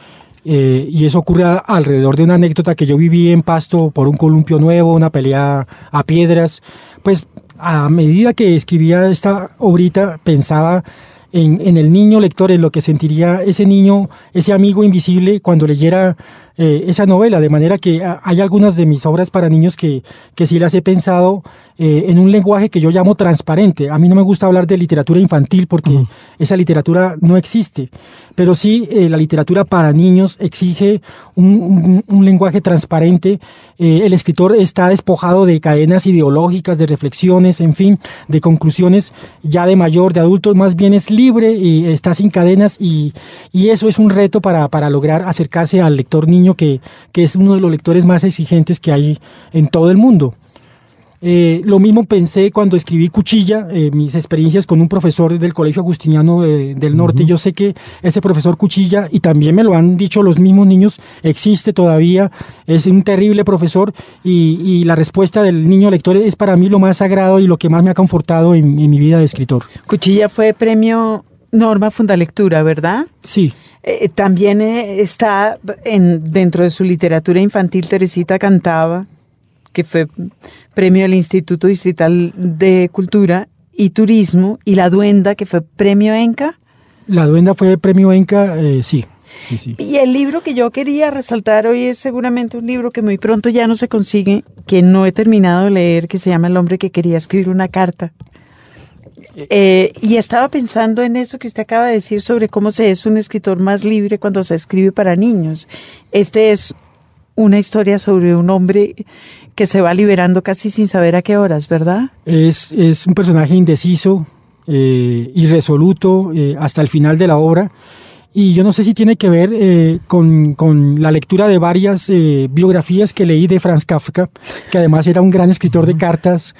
Eh, y eso ocurre alrededor de una anécdota que yo viví en Pasto por un columpio nuevo, una pelea a piedras. Pues a medida que escribía esta obrita pensaba en, el niño lector, en lo que sentiría ese niño, ese amigo invisible cuando leyera eh, esa novela, de manera que hay algunas de mis obras para niños que, que sí las he pensado eh, en un lenguaje que yo llamo transparente. A mí no me gusta hablar de literatura infantil porque uh -huh. esa literatura no existe, pero sí eh, la literatura para niños exige un, un, un lenguaje transparente. Eh, el escritor está despojado de cadenas ideológicas, de reflexiones, en fin, de conclusiones ya de mayor, de adulto, más bien es libre y está sin cadenas y, y eso es un reto para, para lograr acercarse al lector niño que, que, es uno de los lectores más exigentes que hay en todo el mundo. Eh, lo mismo pensé cuando escribí Cuchilla, eh, mis experiencias con un profesor del Colegio Agustiniano de, del Norte. Uh -huh. Yo sé que ese profesor Cuchilla, y también me lo han dicho los mismos niños, existe todavía, es un terrible profesor y, y la respuesta del niño lector es para mí lo más sagrado y lo que más me ha confortado en, en mi vida de escritor. Cuchilla fue premio Norma Fundalectura, ¿verdad? Sí. Eh, también eh, está en, dentro de su literatura infantil Teresita Cantaba, que fue premio del Instituto Distrital de Cultura y Turismo, y La Duenda, que fue premio ENCA. La Duenda fue premio ENCA, eh, sí. Sí, sí. Y el libro que yo quería resaltar hoy es seguramente un libro que muy pronto ya no se consigue, que no he terminado de leer, que se llama El hombre que quería escribir una carta. Eh, y estaba pensando en eso que usted acaba de decir sobre cómo se es un escritor más libre cuando se escribe para niños. Este es una historia sobre un hombre que se va liberando casi sin saber a qué horas, ¿verdad? Es, es un personaje indeciso, eh, irresoluto eh, hasta el final de la obra. Y yo no sé si tiene que ver eh, con, con, la lectura de varias eh, biografías que leí de Franz Kafka, que además era un gran escritor de cartas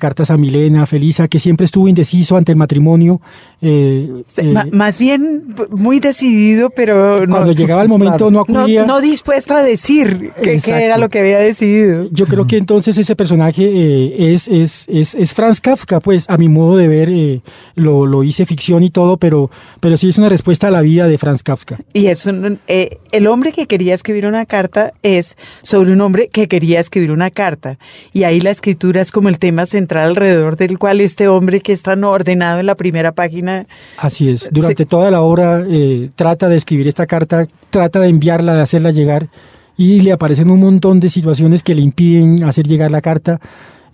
cartas a Milena, Felisa, que siempre estuvo indeciso ante el matrimonio. Eh, eh, más bien muy decidido, pero cuando no, llegaba el momento claro, no acudía. No, no, dispuesto a decir que, que, era lo que había decidido. Yo creo que entonces ese personaje eh, es, es, es, es, Franz Kafka, pues a mi modo de ver, eh, lo, lo, hice ficción y todo, pero, pero sí es una respuesta a la vida de Franz Kafka. Y es un, eh, el hombre que quería escribir una carta es sobre un hombre que quería escribir una carta. Y ahí la escritura es como el tema central alrededor del cual este hombre que es tan ordenado en la primera página. Así es, durante se... toda la obra eh, trata de escribir esta carta, trata de enviarla, de hacerla llegar y le aparecen un montón de situaciones que le impiden hacer llegar la carta.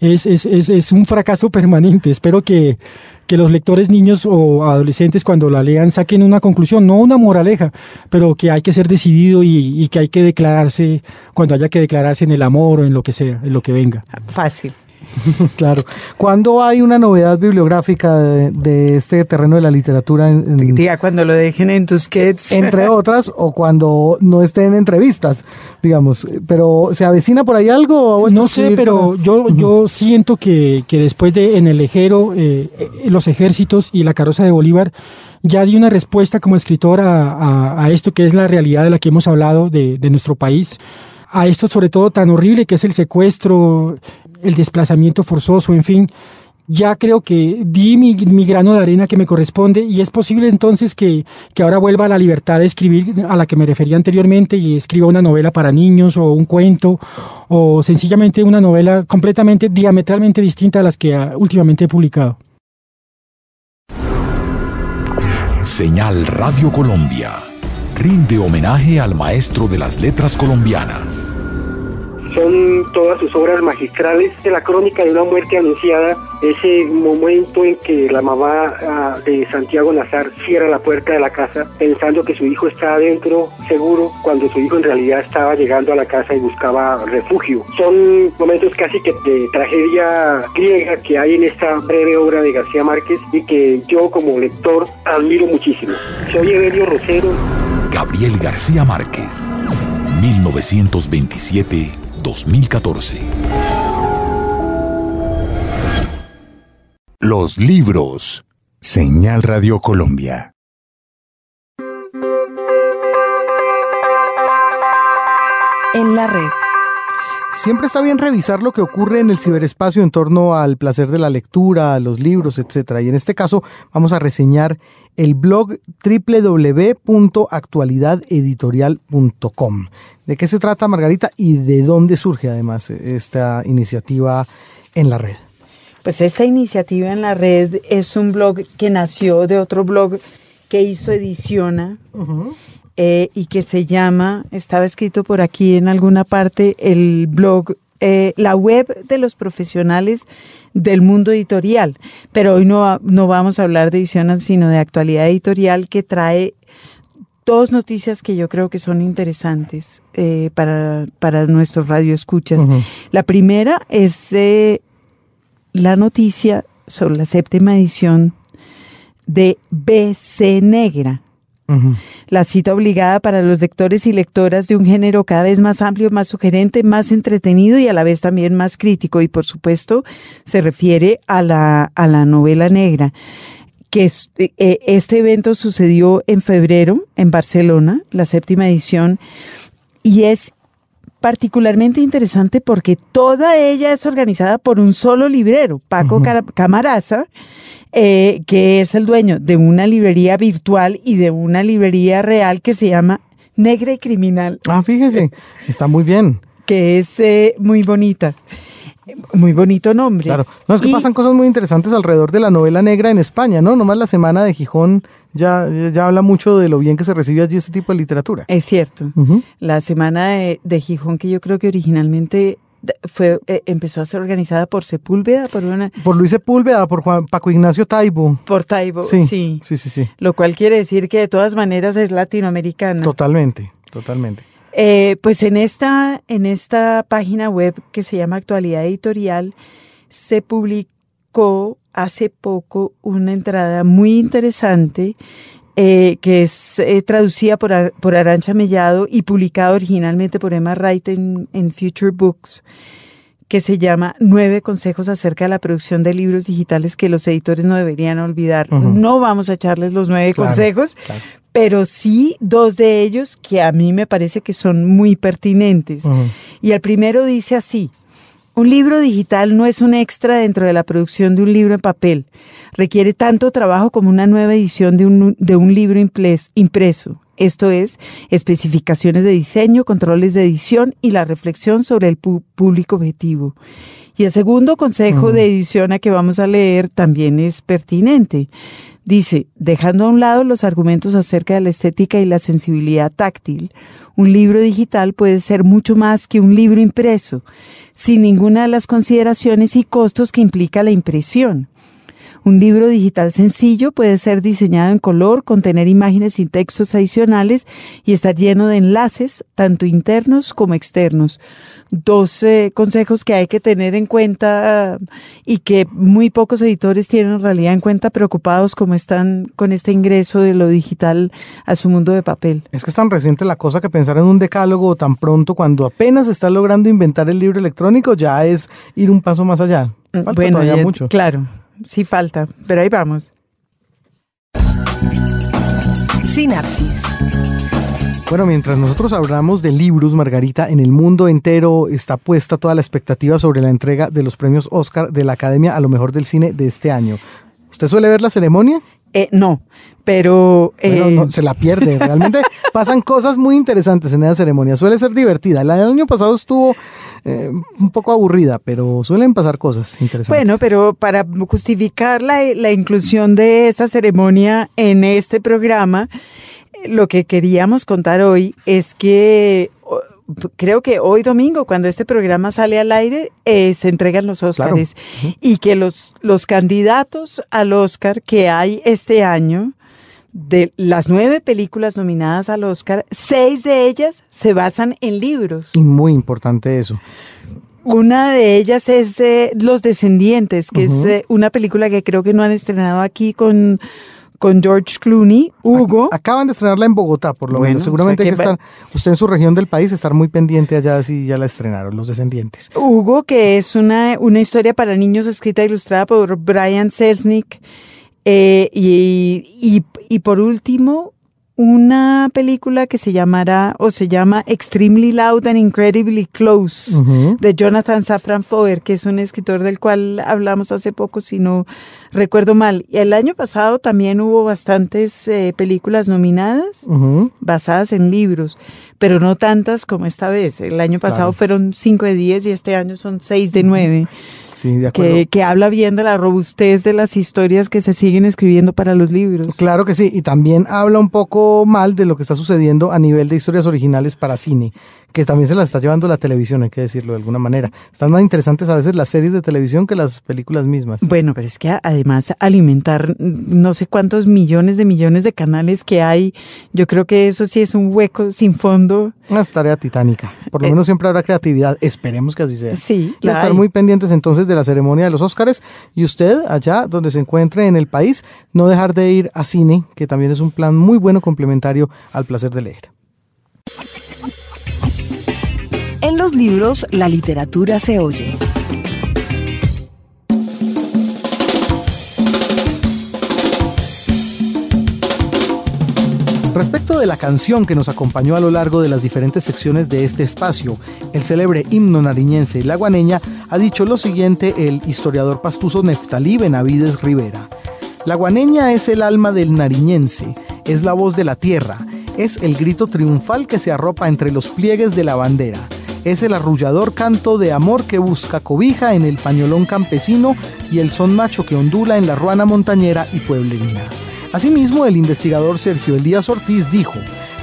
Es, es, es, es un fracaso permanente. Espero que, que los lectores niños o adolescentes cuando la lean saquen una conclusión, no una moraleja, pero que hay que ser decidido y, y que hay que declararse cuando haya que declararse en el amor o en lo que sea, en lo que venga. Fácil. claro. ¿Cuándo hay una novedad bibliográfica de, de este terreno de la literatura? En, en, Diga, cuando lo dejen en tus kids. Entre otras, o cuando no estén en entrevistas, digamos. Pero, ¿se avecina por ahí algo? No sé, pero para... yo, yo siento que, que después de En el Ejero, eh, los ejércitos y la carroza de Bolívar, ya di una respuesta como escritor a, a, a, esto que es la realidad de la que hemos hablado de, de nuestro país a esto sobre todo tan horrible que es el secuestro, el desplazamiento forzoso, en fin, ya creo que di mi, grano de arena que me corresponde y es posible entonces que, que, ahora vuelva a la libertad de escribir a la que me refería anteriormente y escriba una novela para niños o un cuento o sencillamente una novela completamente, diametralmente distinta a las que últimamente he publicado. Señal Radio Colombia rinde homenaje al maestro de las letras colombianas. Son todas sus obras magistrales. La crónica de una muerte anunciada, ese momento en que la mamá uh, de Santiago Nazar cierra la puerta de la casa pensando que su hijo está adentro seguro, cuando su hijo en realidad estaba llegando a la casa y buscaba refugio. Son momentos casi que de tragedia griega que hay en esta breve obra de García Márquez y que yo como lector admiro muchísimo. Soy Evelio Rosero. Gabriel García Márquez, 1927-2014. Los libros. Señal Radio Colombia. En la red. Siempre está bien revisar lo que ocurre en el ciberespacio en torno al placer de la lectura, a los libros, etc. Y en este caso vamos a reseñar el blog www.actualidadeditorial.com. ¿De qué se trata, Margarita, y de dónde surge además esta iniciativa en la red? Pues esta iniciativa en la red es un blog que nació de otro blog que hizo Ediciona. Eh, y que se llama, estaba escrito por aquí en alguna parte, el blog, eh, la web de los profesionales del mundo editorial. Pero hoy no, no vamos a hablar de edición, sino de actualidad editorial que trae dos noticias que yo creo que son interesantes eh, para, para nuestros radioescuchas. La primera es la noticia sobre la séptima edición de BC Negra, la cita obligada para los lectores y lectoras de un género cada vez más amplio, más sugerente, más entretenido y a la vez también más crítico. Y por supuesto se refiere a la, a la novela negra que eh, este evento sucedió en febrero en Barcelona, la séptima edición, y es particularmente interesante porque toda ella es organizada por un solo librero, Paco Camaraza, eh, que es el dueño de una librería virtual y de una librería real que se llama Negra y Criminal. Ah, fíjese, está muy bien. Que es eh, muy bonita. Muy bonito nombre. Claro. No, es que pasan cosas muy interesantes alrededor de la novela negra en España, ¿no? Nomás la semana de Gijón ya, ya habla mucho de lo bien que se recibe allí este tipo de literatura. Es cierto. La semana de, de, Gijón, que yo creo que originalmente fue eh, empezó a ser organizada por Sepúlveda, por una... Por Luis Sepúlveda, por Juan Paco Ignacio Taibo. Por Taibo, sí, sí. Sí, sí, sí. Lo cual quiere decir que de todas maneras es latinoamericana. Totalmente, totalmente. Eh, pues en esta, en esta página web que se llama Actualidad Editorial, se publicó hace poco una entrada muy interesante eh, que es eh, traducida por, por Arancha Mellado y publicada originalmente por Emma Wright en, Future Books, que se llama Nueve consejos acerca de la producción de libros digitales que los editores no deberían olvidar. No vamos a echarles los nueve consejos, pero sí dos de ellos que a mí me parece que son muy pertinentes. Y el primero dice así, un libro digital no es un extra dentro de la producción de un libro en papel. Requiere tanto trabajo como una nueva edición de un, de un libro impreso. Esto es, especificaciones de diseño, controles de edición y la reflexión sobre el público objetivo. Y el segundo consejo de edición a que vamos a leer también es pertinente. Dice, dejando a un lado los argumentos acerca de la estética y la sensibilidad táctil, un libro digital puede ser mucho más que un libro impreso, sin ninguna de las consideraciones y costos que implica la impresión. Un libro digital sencillo puede ser diseñado en color, contener imágenes y textos adicionales y estar lleno de enlaces, tanto internos como externos. Dos eh, consejos que hay que tener en cuenta y que muy pocos editores tienen en realidad en cuenta preocupados como están con este ingreso de lo digital a su mundo de papel. Es que es tan reciente la cosa que pensar en un decálogo tan pronto cuando apenas está logrando inventar el libro electrónico ya es ir un paso más allá. Falta bueno, todavía mucho. Claro sí falta, pero ahí vamos. Sinapsis. Bueno, mientras nosotros hablamos de libros, Margarita, en el mundo entero está puesta toda la expectativa sobre la entrega de los premios Oscar de la Academia a lo mejor del cine de este año. ¿Usted suele ver la ceremonia? Eh, no, pero... Eh, se la pierde. Realmente pasan cosas muy interesantes en esa ceremonia. Suele ser divertida. El año pasado estuvo eh, un poco aburrida, pero suelen pasar cosas interesantes. Bueno, pero para justificar la, la inclusión de esa ceremonia en este programa, lo que queríamos contar hoy es que creo que hoy domingo, cuando este programa sale al aire, eh, se entregan los Óscares y que los, los candidatos al Óscar que hay este año, de las nueve películas nominadas al Óscar, seis de ellas se basan en libros. Y muy importante eso. Una de ellas es Los Descendientes, que es eh, una película que creo que no han estrenado aquí con con George Clooney, Hugo. Acaban de estrenarla en Bogotá, por lo Bueno, menos. Seguramente o sea hay que estar, usted en su región del país, estar muy pendiente allá si ya la estrenaron, los descendientes. Hugo, que es una, una historia para niños escrita e ilustrada por Brian Selznick. Eh, y, y, y por último, una película que se llamará o se llama Extremely Loud and Incredibly Close de Jonathan Safran Foer, que es un escritor del cual hablamos hace poco, si no recuerdo mal. Y el año pasado también hubo bastantes eh, películas nominadas basadas en libros, pero no tantas como esta vez. El año pasado Claro. fueron 5 de 10 y este año son 6 de 9, Sí, de acuerdo. que, que habla bien de la robustez de las historias que se siguen escribiendo para los libros. Claro que sí, y también habla un poco mal de lo que está sucediendo a nivel de historias originales para cine, que también se las está llevando la televisión, hay que decirlo de alguna manera. Están más interesantes a veces las series de televisión que las películas mismas. Bueno, pero es que además alimentar no sé cuántos millones de millones de canales que hay, yo creo que eso sí es un hueco sin fondo. Una tarea titánica. Por lo Eh, menos siempre habrá creatividad. Esperemos que así sea. Sí, la estar hay. muy pendientes entonces de la ceremonia de los Óscares. Y usted, allá donde se encuentre en el país, no dejar de ir a cine, que también es un plan muy bueno complementario al placer de leer. En los libros, la literatura se oye. Respecto de la canción que nos acompañó a lo largo de las diferentes secciones de este espacio, el célebre himno nariñense La Guaneña, ha dicho lo siguiente el historiador pastuso Neftalí Benavides Rivera. La guaneña es el alma del nariñense, es la voz de la tierra, es el grito triunfal que se arropa entre los pliegues de la bandera, es el arrullador canto de amor que busca cobija en el pañolón campesino y el son macho que ondula en la ruana montañera y pueblerina. Asimismo, el investigador Sergio Elías Ortiz dijo,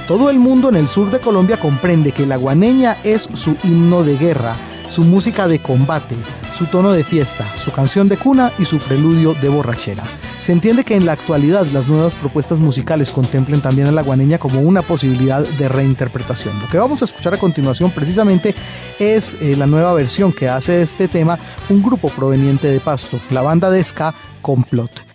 todo el mundo en el sur de Colombia comprende que la guaneña es su himno de guerra, su música de combate, su tono de fiesta, su canción de cuna y su preludio de borrachera. Se entiende que en la actualidad las nuevas propuestas musicales contemplen también a la guaneña como una posibilidad de reinterpretación. Lo que vamos a escuchar a continuación precisamente es eh, la nueva versión que hace de este tema un grupo proveniente de Pasto, la banda de ska Complot.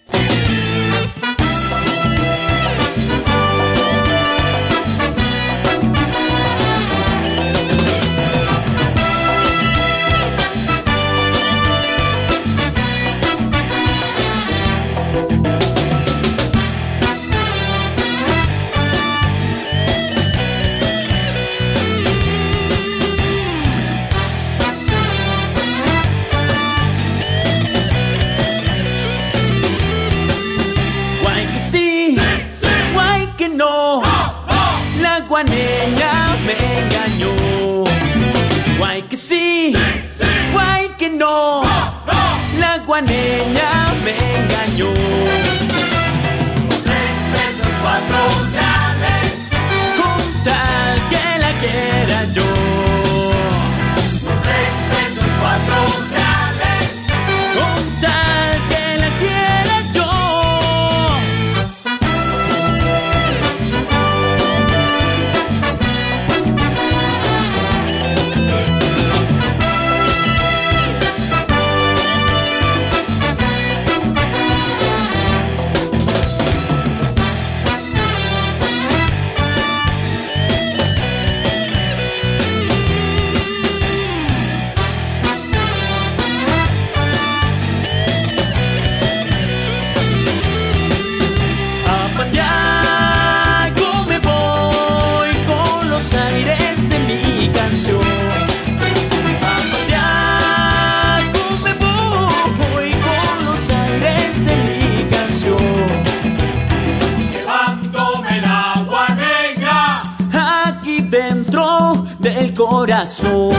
Corazón.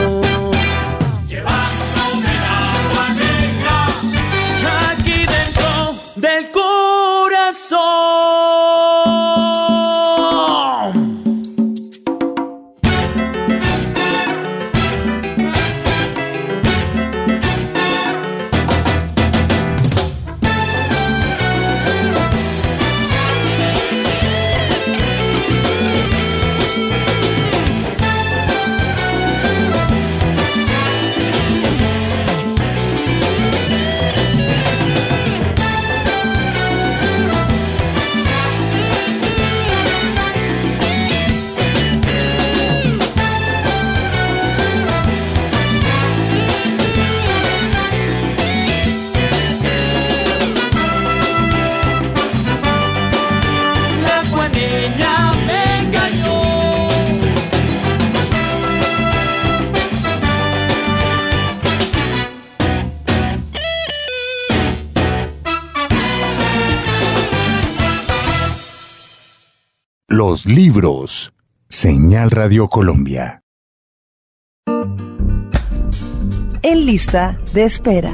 Libros. Señal Radio Colombia. En lista de espera.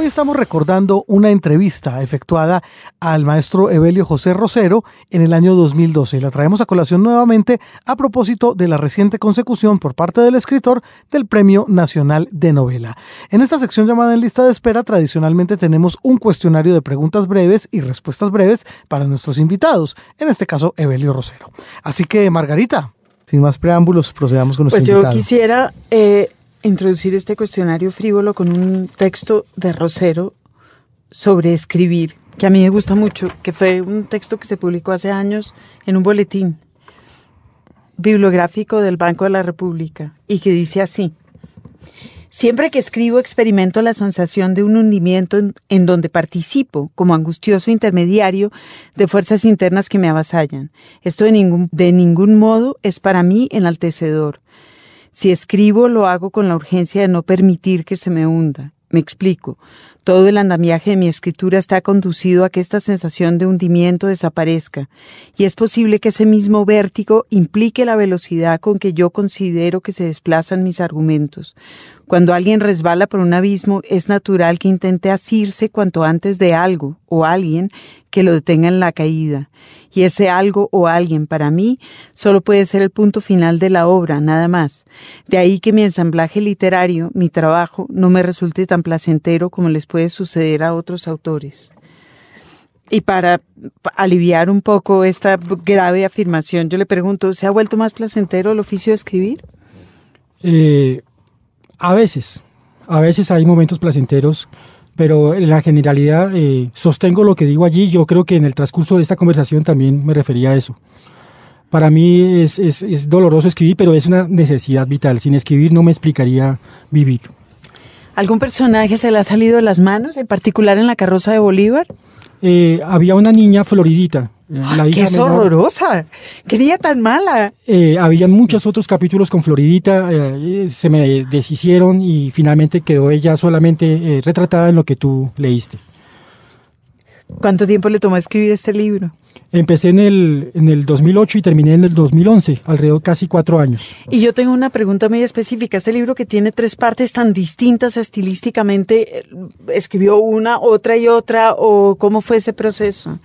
Hoy estamos recordando una entrevista efectuada al maestro Evelio José Rosero en el año 2012 y la traemos a colación nuevamente a propósito de la reciente consecución por parte del escritor del Premio Nacional de Novela. En esta sección llamada en lista de espera tradicionalmente tenemos un cuestionario de preguntas breves y respuestas breves para nuestros invitados, en este caso Evelio Rosero. Así que Margarita, sin más preámbulos, procedamos con nuestro Pues yo invitado. quisiera eh, introducir este cuestionario frívolo con un texto de Rosero sobre escribir, que a mí me gusta mucho, que fue un texto que se publicó hace años en un boletín bibliográfico del Banco de la República y que dice así. Siempre que escribo experimento la sensación de un hundimiento en, donde participo como angustioso intermediario de fuerzas internas que me avasallan. Esto de ningún, de ningún modo es para mí enaltecedor. Si escribo lo hago con la urgencia de no permitir que se me hunda. Me explico. Todo el andamiaje de mi escritura está conducido a que esta sensación de hundimiento desaparezca, y es posible que ese mismo vértigo implique la velocidad con que yo considero que se desplazan mis argumentos. Cuando alguien resbala por un abismo, es natural que intente asirse cuanto antes de algo o alguien que lo detenga en la caída. Y ese algo o alguien, para mí, solo puede ser el punto final de la obra, nada más. De ahí que mi ensamblaje literario, mi trabajo, no me resulte tan placentero como les puede suceder a otros autores. Y para aliviar un poco esta grave afirmación, yo le pregunto, ¿se ha vuelto más placentero el oficio de escribir? Eh, a veces, a veces hay momentos placenteros, pero en la generalidad eh, sostengo lo que digo allí. Yo creo que en el transcurso de esta conversación también me refería a eso. Para mí es, es, es doloroso escribir, pero es una necesidad vital. Sin escribir no me explicaría vivir. ¿Algún personaje se le ha salido de las manos, en particular en la carroza de Bolívar? Eh, había una niña floridita. La ¡Qué es menor. horrorosa! ¡Qué niña tan mala! Eh, había muchos otros capítulos con Floridita, eh, se me deshicieron y finalmente quedó ella solamente eh, retratada en lo que tú leíste. ¿Cuánto tiempo le tomó escribir este libro? Empecé en el, en el 2008 y terminé en el 2011, alrededor casi cuatro años. Y yo tengo una pregunta muy específica. Este libro que tiene tres partes tan distintas estilísticamente, ¿escribió una, otra y otra o cómo fue ese proceso?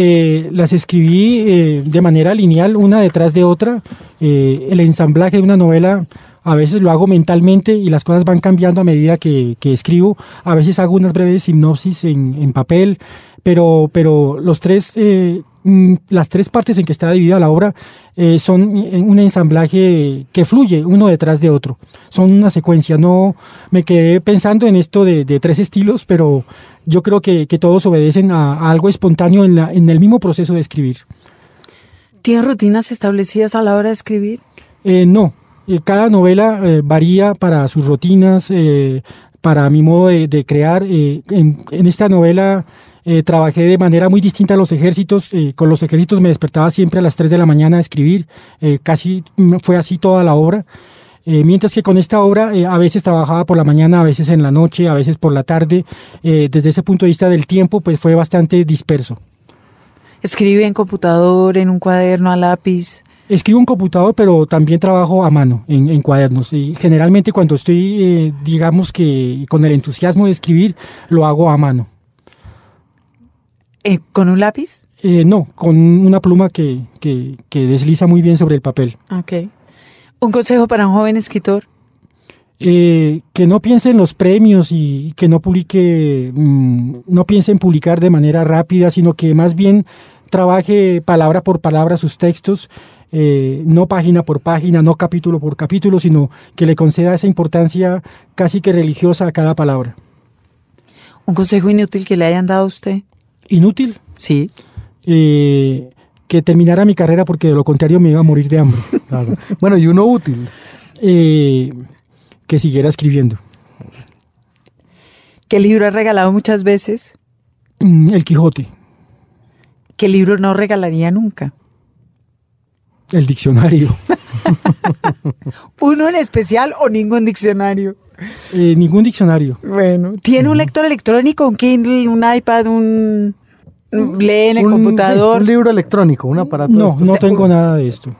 Eh, las escribí eh, de manera lineal, una detrás de otra. Eh, el ensamblaje de una novela a veces lo hago mentalmente y las cosas van cambiando a medida que, escribo. A veces hago unas breves sinopsis en papel, pero, pero los tres, las tres partes en que está dividida la obra son un ensamblaje que fluye uno detrás de otro. Son una secuencia. No me quedé pensando en esto de, de tres estilos, pero yo creo que, que todos obedecen a, a, algo espontáneo en, la, en el mismo proceso de escribir. ¿Tienes rutinas establecidas a la hora de escribir? Eh, no, eh, cada novela eh, varía para sus rutinas, eh, para mi modo de, de crear. En, en, esta novela trabajé de manera muy distinta a los ejércitos. con los ejércitos me despertaba siempre a las 3 de la mañana a escribir. casi fue así toda la obra. Eh, mientras que con esta obra eh, a veces trabajaba por la mañana, a veces en la noche, a veces por la tarde. Eh, desde ese punto de vista del tiempo, pues fue bastante disperso. ¿Escribe en computador, en un cuaderno, a lápiz? Escribo en computador, pero también trabajo a mano, en, en cuadernos. Y generalmente cuando estoy, digamos que con el entusiasmo de escribir, lo hago a mano. ¿Con un lápiz? no, con una pluma que, que, que desliza muy bien sobre el papel. Okay. ¿Un consejo para un joven escritor? Eh, que no piense en los premios y que no publique, mmm, no piense en publicar de manera rápida, sino que más bien trabaje palabra por palabra sus textos, eh, no página por página, no capítulo por capítulo, sino que le conceda esa importancia casi que religiosa a cada palabra. ¿Un consejo inútil que le hayan dado a usted? ¿Inútil? Sí. Eh, que terminara mi carrera porque de lo contrario me iba a morir de hambre. Claro. Bueno, y uno útil. Eh, que siguiera escribiendo. ¿Qué libro ha regalado muchas veces? Mm, El Quijote. ¿qué libro no regalaría nunca? El diccionario. ¿Uno en especial o ningún diccionario? Eh, ningún diccionario. Bueno, ¿tiene un lector electrónico, un Kindle, un iPad, un... lee en el Un- computador? sí, un libro electrónico, un aparato. de No, no tengo nada de esto.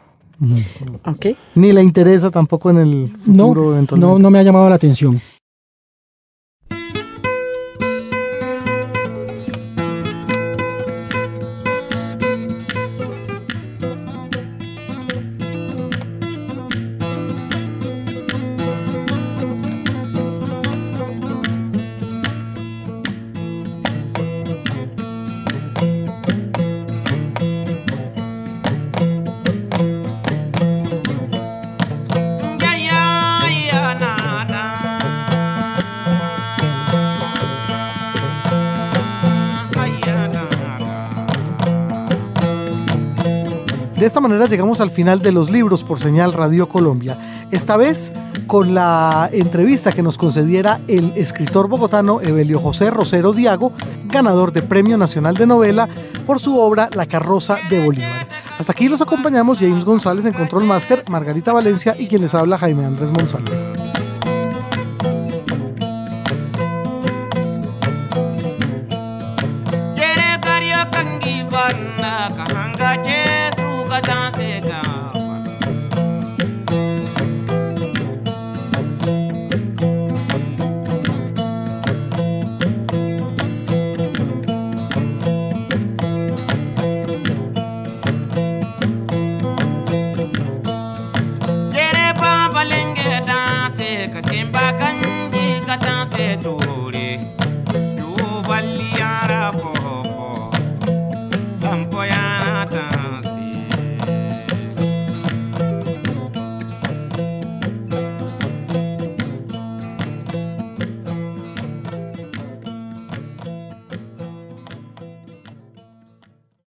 Ok. Ni le interesa tampoco en el futuro no, no me ha llamado la atención. Esta manera llegamos al final de los libros por señal Radio Colombia. Esta vez con la entrevista que nos concediera el escritor bogotano Evelio José Rosero Diago, ganador de Premio Nacional de Novela por su obra La carroza de Bolívar. Hasta aquí los acompañamos James González en Control Master, Margarita Valencia y quien les habla Jaime Andrés Monsalve.